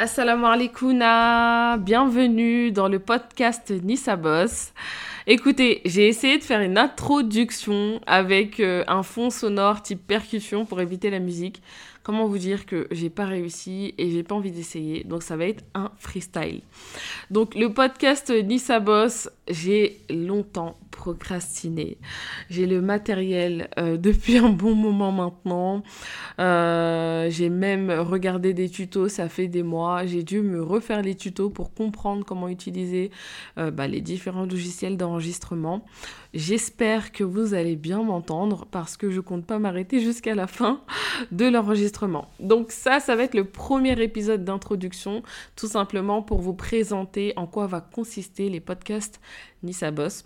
Assalamu alaikum, bienvenue dans le podcast Nissa Boss. Écoutez, j'ai essayé de faire une introduction avec euh, un fond sonore type percussion pour éviter la musique. Comment vous dire que j'ai pas réussi et j'ai pas envie d'essayer, donc ça va être un freestyle. Donc le podcast Nissa Boss, j'ai longtemps J'ai le matériel euh, depuis un bon moment maintenant. Euh, j'ai même regardé des tutos, ça fait des mois. J'ai dû me refaire les tutos pour comprendre comment utiliser euh, bah, les différents logiciels d'enregistrement. J'espère que vous allez bien m'entendre parce que je compte pas m'arrêter jusqu'à la fin de l'enregistrement. Donc ça, ça va être le premier épisode d'introduction, tout simplement pour vous présenter en quoi va consister les podcasts Nissa Boss.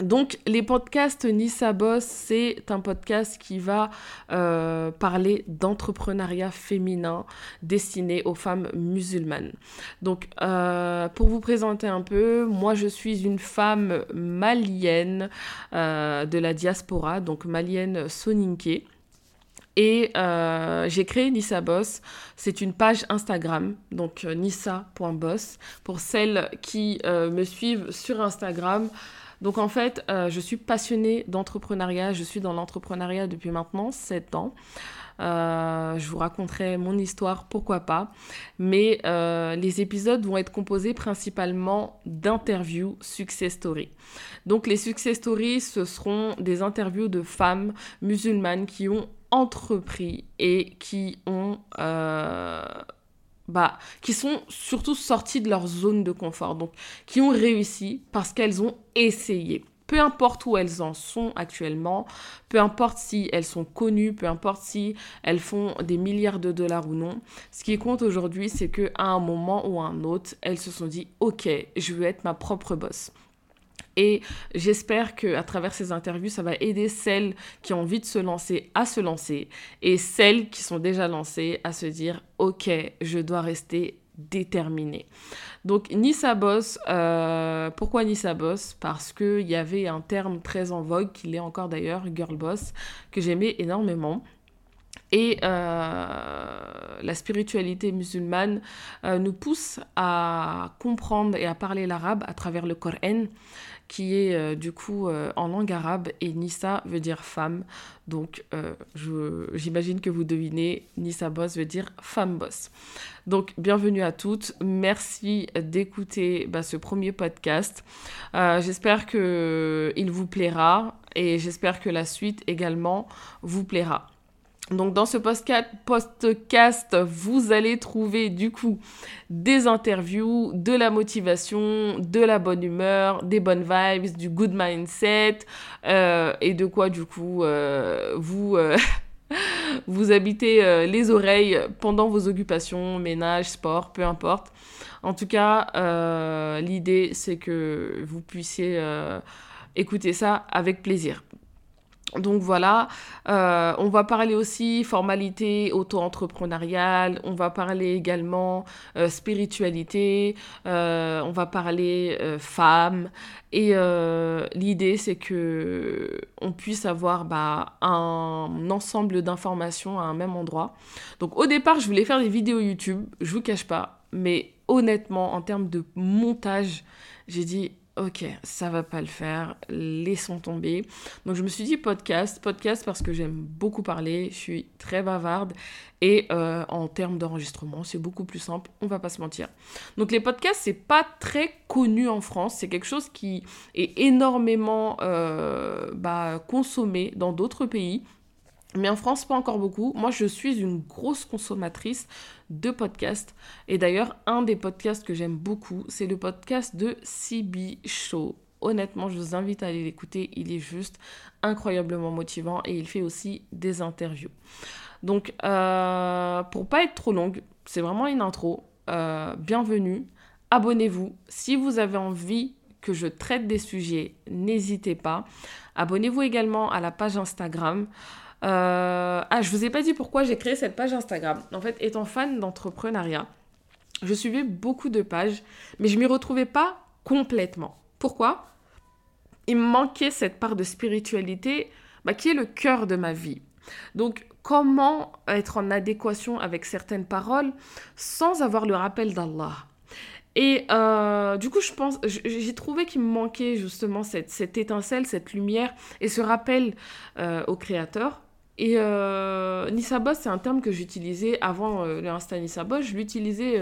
Donc, les podcasts Nissa Boss, c'est un podcast qui va euh, parler d'entrepreneuriat féminin destiné aux femmes musulmanes. Donc, euh, pour vous présenter un peu, moi, je suis une femme malienne euh, de la diaspora, donc malienne soninké. Et j'ai créé Nissa Boss. C'est une page Instagram, donc nissa.boss. Pour celles qui me suivent sur Instagram, donc en fait, euh, je suis passionnée d'entrepreneuriat. Je suis dans l'entrepreneuriat depuis maintenant 7 ans. Euh, je vous raconterai mon histoire, pourquoi pas. Mais euh, les épisodes vont être composés principalement d'interviews success story. Donc les success stories, ce seront des interviews de femmes musulmanes qui ont entrepris et qui ont bah, qui sont surtout sorties de leur zone de confort, donc qui ont réussi parce qu'elles ont essayé. Peu importe où elles en sont actuellement, peu importe si elles sont connues, peu importe si elles font des milliards de dollars ou non, ce qui compte aujourd'hui, c'est qu'à un moment ou à un autre, elles se sont dit, ok, je veux être ma propre boss. Et j'espère que à travers ces interviews, ça va aider celles qui ont envie de se lancer à se lancer et celles qui sont déjà lancées à se dire OK, je dois rester déterminée. Donc Nissa Boss, euh, pourquoi Nissa Boss? Parce qu'il y avait un terme très en vogue, qu'il est encore d'ailleurs, Girl Boss, que j'aimais énormément. Et euh, la spiritualité musulmane euh, nous pousse à comprendre et à parler l'arabe à travers le Coran qui est euh, du coup euh, en langue arabe et Nissa veut dire femme. Donc j'imagine que vous devinez, Nissa Boss veut dire femme boss. Donc bienvenue à toutes, merci d'écouter bah, ce premier podcast. j'espère qu'il vous plaira et j'espère que la suite également vous plaira. Donc dans ce podcast, vous allez trouver du coup des interviews, de la motivation, de la bonne humeur, des bonnes vibes, du good mindset euh, et de quoi du coup euh, vous euh, vous habitez les oreilles pendant vos occupations, ménage, sport, peu importe. En tout cas, l'idée c'est que vous puissiez écouter ça avec plaisir. Donc voilà, euh, on va parler aussi formalité auto-entrepreneuriale, on va parler également euh, spiritualité, euh, on va parler femmes. Et l'idée, c'est que on puisse avoir bah, un ensemble d'informations à un même endroit. Donc au départ, je voulais faire des vidéos YouTube, je vous cache pas, mais honnêtement, en termes de montage, j'ai dit ok, ça va pas le faire, laissons tomber. Donc je me suis dit podcast, podcast parce que j'aime beaucoup parler, je suis très bavarde et euh, en termes d'enregistrement, c'est beaucoup plus simple, on va pas se mentir. Donc les podcasts, c'est pas très connu en France, c'est quelque chose qui est énormément euh, bah, consommé dans d'autres pays. Mais en France, pas encore beaucoup. Moi, je suis une grosse consommatrice de podcasts. Et d'ailleurs, un des podcasts que j'aime beaucoup, c'est le podcast de CB Show. Honnêtement, je vous invite à aller l'écouter. Il est juste incroyablement motivant et il fait aussi des interviews. Donc, euh, pour pas être trop longue, c'est vraiment une intro. Euh, bienvenue. Abonnez-vous. Si vous avez envie que je traite des sujets, n'hésitez pas. Abonnez-vous également à la page Instagram. Euh, ah, je vous ai pas dit pourquoi j'ai créé cette page Instagram. En fait, étant fan d'entrepreneuriat, je suivais beaucoup de pages, mais je m'y retrouvais pas complètement. Pourquoi? Il me manquait cette part de spiritualité bah, qui est le cœur de ma vie. Donc, comment être en adéquation avec certaines paroles sans avoir le rappel d'Allah? Et euh, du coup, je pense, j'ai trouvé qu'il me manquait justement cette, étincelle, cette lumière et ce rappel euh, au créateur. Et euh, Nisabos, c'est un terme que j'utilisais avant euh, le Insta Nisabos. Je l'utilisais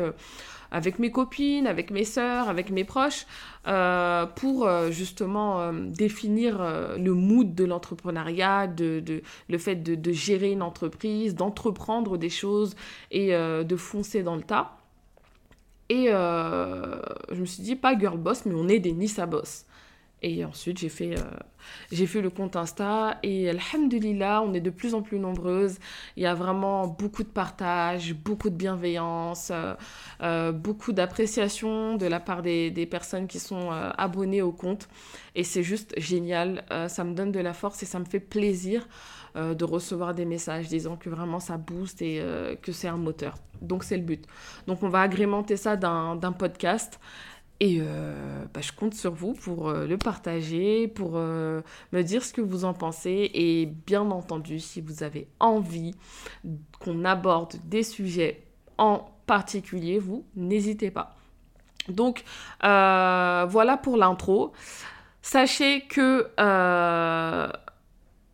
avec mes copines, avec mes sœurs, avec mes proches, euh, pour euh, justement euh, définir le mood de l'entrepreneuriat, de, le fait de, gérer une entreprise, d'entreprendre des choses et de foncer dans le tas. Et je me suis dit, pas girl boss, mais on est des Nissa boss. Et ensuite, j'ai fait, euh, fait le compte Insta et alhamdulillah, on est de plus en plus nombreuses. Il y a vraiment beaucoup de partage, beaucoup de bienveillance, euh, euh, beaucoup d'appréciation de la part des personnes qui sont abonnées au compte. Et c'est juste génial. ça me donne de la force et ça me fait plaisir de recevoir des messages disant que vraiment ça booste et que c'est un moteur. Donc c'est le but. Donc on va agrémenter ça d'un podcast. Et euh, bah, je compte sur vous pour euh, le partager, pour euh, me dire ce que vous en pensez. Et bien entendu, si vous avez envie qu'on aborde des sujets en particulier, vous n'hésitez pas. Donc voilà pour l'intro. Sachez que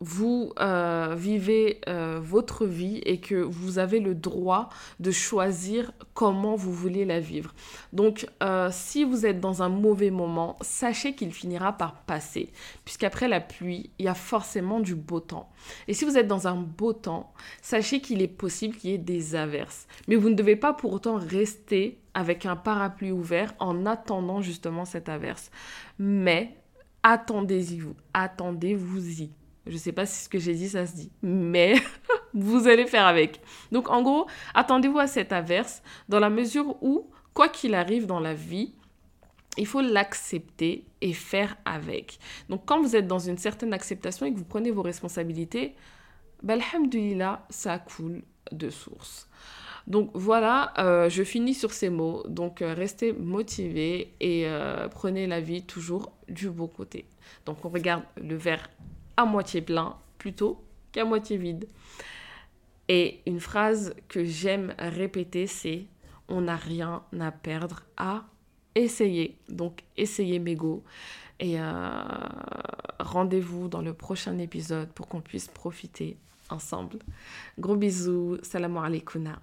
vous euh, vivez euh, votre vie et que vous avez le droit de choisir comment vous voulez la vivre. Donc, euh, si vous êtes dans un mauvais moment, sachez qu'il finira par passer, puisqu'après la pluie, il y a forcément du beau temps. Et si vous êtes dans un beau temps, sachez qu'il est possible qu'il y ait des averses. Mais vous ne devez pas pour autant rester avec un parapluie ouvert en attendant justement cette averse. Mais attendez-y vous, attendez-vous-y. Je sais pas si ce que j'ai dit, ça se dit. Mais vous allez faire avec. Donc, en gros, attendez-vous à cette averse dans la mesure où, quoi qu'il arrive dans la vie, il faut l'accepter et faire avec. Donc, quand vous êtes dans une certaine acceptation et que vous prenez vos responsabilités, bah, alhamdulillah, ça coule de source. Donc voilà, euh, je finis sur ces mots. Donc euh, restez motivés et euh, prenez la vie toujours du beau côté. Donc on regarde le verre à moitié plein plutôt qu'à moitié vide. Et une phrase que j'aime répéter, c'est on n'a rien à perdre à essayer. Donc essayez Mego. Et euh, rendez-vous dans le prochain épisode pour qu'on puisse profiter ensemble. Gros bisous. Salam alaikum.